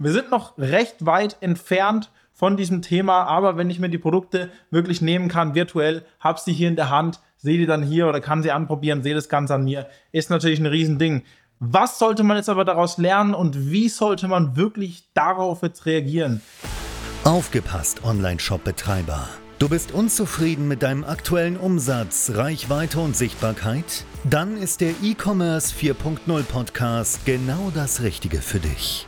Wir sind noch recht weit entfernt von diesem Thema, aber wenn ich mir die Produkte wirklich nehmen kann, virtuell, habe sie hier in der Hand, sehe die dann hier oder kann sie anprobieren, sehe das Ganze an mir, ist natürlich ein Riesending. Was sollte man jetzt aber daraus lernen und wie sollte man wirklich darauf jetzt reagieren? Aufgepasst, Online-Shop-Betreiber. Du bist unzufrieden mit deinem aktuellen Umsatz, Reichweite und Sichtbarkeit? Dann ist der E-Commerce 4.0 Podcast genau das Richtige für dich.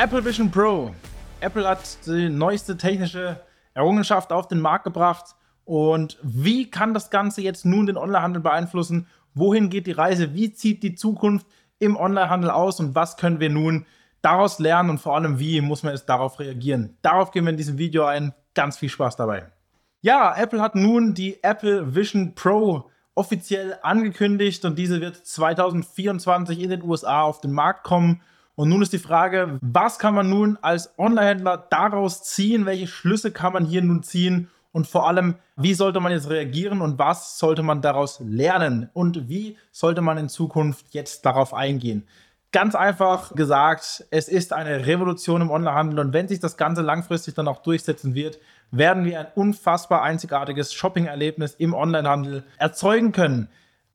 Apple Vision Pro. Apple hat die neueste technische Errungenschaft auf den Markt gebracht. Und wie kann das Ganze jetzt nun den Onlinehandel beeinflussen? Wohin geht die Reise? Wie zieht die Zukunft im Onlinehandel aus? Und was können wir nun daraus lernen und vor allem, wie muss man jetzt darauf reagieren? Darauf gehen wir in diesem Video ein. Ganz viel Spaß dabei. Ja, Apple hat nun die Apple Vision Pro offiziell angekündigt und diese wird 2024 in den USA auf den Markt kommen. Und nun ist die Frage, was kann man nun als Onlinehändler daraus ziehen? Welche Schlüsse kann man hier nun ziehen? Und vor allem, wie sollte man jetzt reagieren und was sollte man daraus lernen? Und wie sollte man in Zukunft jetzt darauf eingehen? Ganz einfach gesagt, es ist eine Revolution im Onlinehandel und wenn sich das Ganze langfristig dann auch durchsetzen wird, werden wir ein unfassbar einzigartiges Shopping-Erlebnis im Onlinehandel erzeugen können.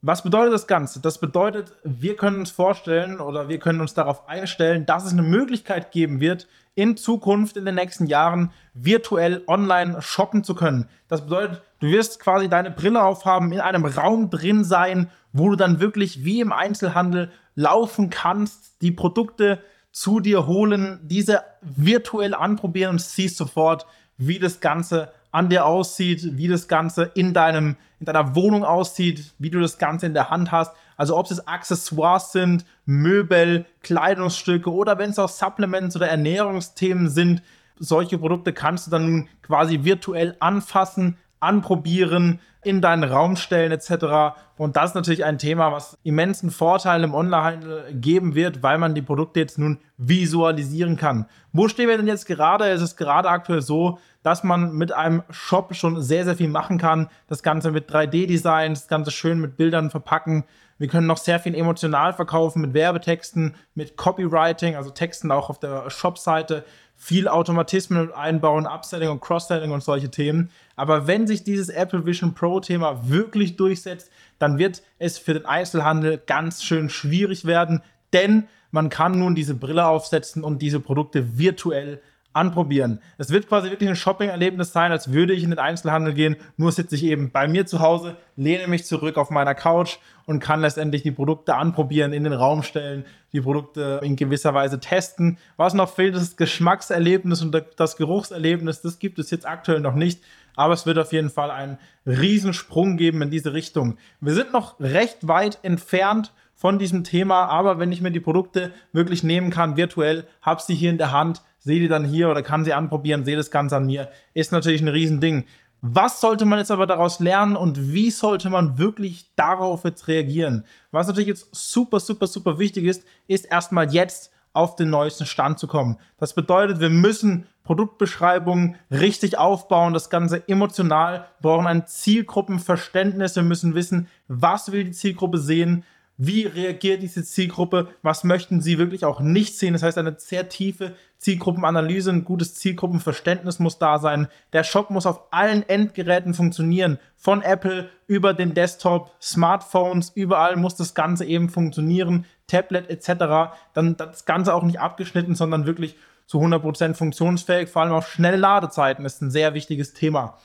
Was bedeutet das Ganze? Das bedeutet, wir können uns vorstellen oder wir können uns darauf einstellen, dass es eine Möglichkeit geben wird, in Zukunft, in den nächsten Jahren, virtuell online shoppen zu können. Das bedeutet, du wirst quasi deine Brille aufhaben, in einem Raum drin sein, wo du dann wirklich wie im Einzelhandel laufen kannst, die Produkte zu dir holen, diese virtuell anprobieren und siehst sofort, wie das Ganze an dir aussieht, wie das Ganze in, deinem, in deiner Wohnung aussieht, wie du das Ganze in der Hand hast. Also ob es Accessoires sind, Möbel, Kleidungsstücke oder wenn es auch Supplements oder Ernährungsthemen sind, solche Produkte kannst du dann nun quasi virtuell anfassen, anprobieren, in deinen Raum stellen etc. Und das ist natürlich ein Thema, was immensen Vorteil im Onlinehandel geben wird, weil man die Produkte jetzt nun visualisieren kann. Wo stehen wir denn jetzt gerade? Es ist gerade aktuell so, dass man mit einem Shop schon sehr, sehr viel machen kann. Das Ganze mit 3D-Design, das Ganze schön mit Bildern verpacken. Wir können noch sehr viel emotional verkaufen mit Werbetexten, mit Copywriting, also Texten auch auf der Shop-Seite viel Automatismen einbauen, Upselling und Cross-Selling und solche Themen. Aber wenn sich dieses Apple Vision Pro Thema wirklich durchsetzt, dann wird es für den Einzelhandel ganz schön schwierig werden, denn man kann nun diese Brille aufsetzen und diese Produkte virtuell anprobieren. Es wird quasi wirklich ein Shopping-Erlebnis sein, als würde ich in den Einzelhandel gehen, nur sitze ich eben bei mir zu Hause, lehne mich zurück auf meiner Couch und kann letztendlich die Produkte anprobieren, in den Raum stellen, die Produkte in gewisser Weise testen. Was noch fehlt, ist das Geschmackserlebnis und das Geruchserlebnis. Das gibt es jetzt aktuell noch nicht, aber es wird auf jeden Fall einen Riesensprung geben in diese Richtung. Wir sind noch recht weit entfernt von diesem Thema, aber wenn ich mir die Produkte wirklich nehmen kann, virtuell, habe sie hier in der Hand, sehe die dann hier oder kann sie anprobieren, sehe das Ganze an mir, ist natürlich ein Riesending. Was sollte man jetzt aber daraus lernen und wie sollte man wirklich darauf jetzt reagieren? Was natürlich jetzt super, super, super wichtig ist, ist erstmal jetzt auf den neuesten Stand zu kommen. Das bedeutet, wir müssen Produktbeschreibungen richtig aufbauen, das Ganze emotional, brauchen ein Zielgruppenverständnis, wir müssen wissen, was will die Zielgruppe sehen, wie reagiert diese Zielgruppe, was möchten sie wirklich auch nicht sehen. Das heißt, eine sehr tiefe Zielgruppenanalyse, ein gutes Zielgruppenverständnis muss da sein. Der Shop muss auf allen Endgeräten funktionieren, von Apple über den Desktop, Smartphones, überall muss das Ganze eben funktionieren, Tablet etc. Dann das Ganze auch nicht abgeschnitten, sondern wirklich zu 100% funktionsfähig, vor allem auch schnelle Ladezeiten ist ein sehr wichtiges Thema.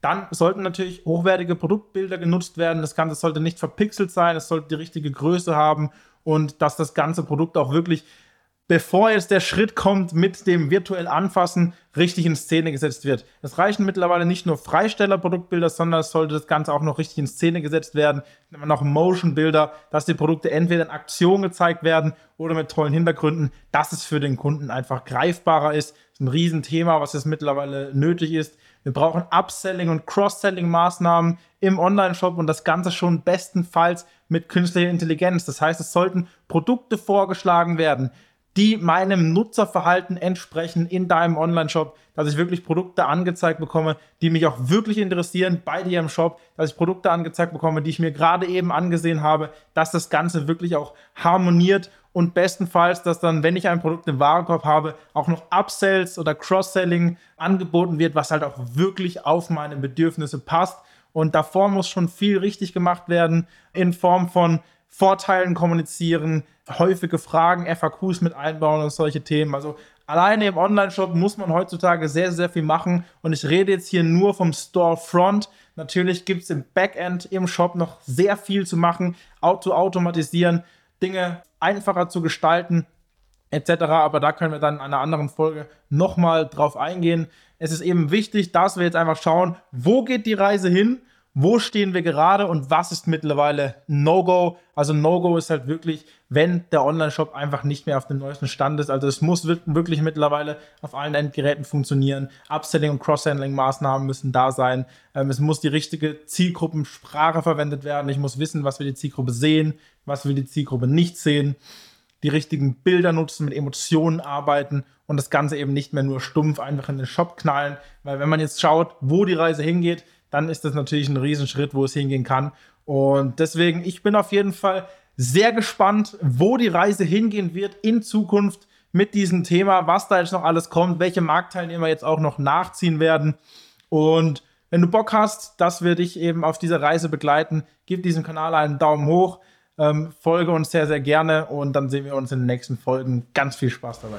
Dann sollten natürlich hochwertige Produktbilder genutzt werden. Das Ganze sollte nicht verpixelt sein, es sollte die richtige Größe haben und dass das ganze Produkt auch wirklich bevor jetzt der Schritt kommt mit dem virtuell Anfassen, richtig in Szene gesetzt wird. Es reichen mittlerweile nicht nur Freisteller-Produktbilder, sondern es sollte das Ganze auch noch richtig in Szene gesetzt werden. Noch Motion-Bilder, dass die Produkte entweder in Aktion gezeigt werden oder mit tollen Hintergründen, dass es für den Kunden einfach greifbarer ist. Das ist ein Riesenthema, was jetzt mittlerweile nötig ist. Wir brauchen Upselling und Cross-Selling-Maßnahmen im Online-Shop und das Ganze schon bestenfalls mit künstlicher Intelligenz. Das heißt, es sollten Produkte vorgeschlagen werden, die meinem Nutzerverhalten entsprechen in deinem Online-Shop, dass ich wirklich Produkte angezeigt bekomme, die mich auch wirklich interessieren bei dir im Shop, dass ich Produkte angezeigt bekomme, die ich mir gerade eben angesehen habe, dass das Ganze wirklich auch harmoniert und bestenfalls, dass dann, wenn ich ein Produkt im Warenkorb habe, auch noch Upsells oder Cross-Selling angeboten wird, was halt auch wirklich auf meine Bedürfnisse passt. Und davor muss schon viel richtig gemacht werden in Form von Vorteilen kommunizieren, häufige Fragen, FAQs mit einbauen und solche Themen. Also alleine im Online-Shop muss man heutzutage sehr, sehr viel machen. Und ich rede jetzt hier nur vom Storefront. Natürlich gibt es im Backend im Shop noch sehr viel zu machen, auto automatisieren, Dinge einfacher zu gestalten, etc. Aber da können wir dann in einer anderen Folge nochmal drauf eingehen. Es ist eben wichtig, dass wir jetzt einfach schauen, wo geht die Reise hin wo stehen wir gerade und was ist mittlerweile No-Go. Also No-Go ist halt wirklich, wenn der Online-Shop einfach nicht mehr auf dem neuesten Stand ist. Also es muss wirklich mittlerweile auf allen Endgeräten funktionieren. Upselling und Cross-Handling-Maßnahmen müssen da sein. Ähm, es muss die richtige Zielgruppensprache verwendet werden. Ich muss wissen, was wir die Zielgruppe sehen, was wir die Zielgruppe nicht sehen. Die richtigen Bilder nutzen, mit Emotionen arbeiten und das Ganze eben nicht mehr nur stumpf einfach in den Shop knallen. Weil wenn man jetzt schaut, wo die Reise hingeht, dann ist das natürlich ein Riesenschritt, wo es hingehen kann. Und deswegen, ich bin auf jeden Fall sehr gespannt, wo die Reise hingehen wird in Zukunft mit diesem Thema, was da jetzt noch alles kommt, welche Marktteilnehmer jetzt auch noch nachziehen werden. Und wenn du Bock hast, dass wir dich eben auf dieser Reise begleiten, gib diesem Kanal einen Daumen hoch, ähm, folge uns sehr, sehr gerne und dann sehen wir uns in den nächsten Folgen. Ganz viel Spaß dabei.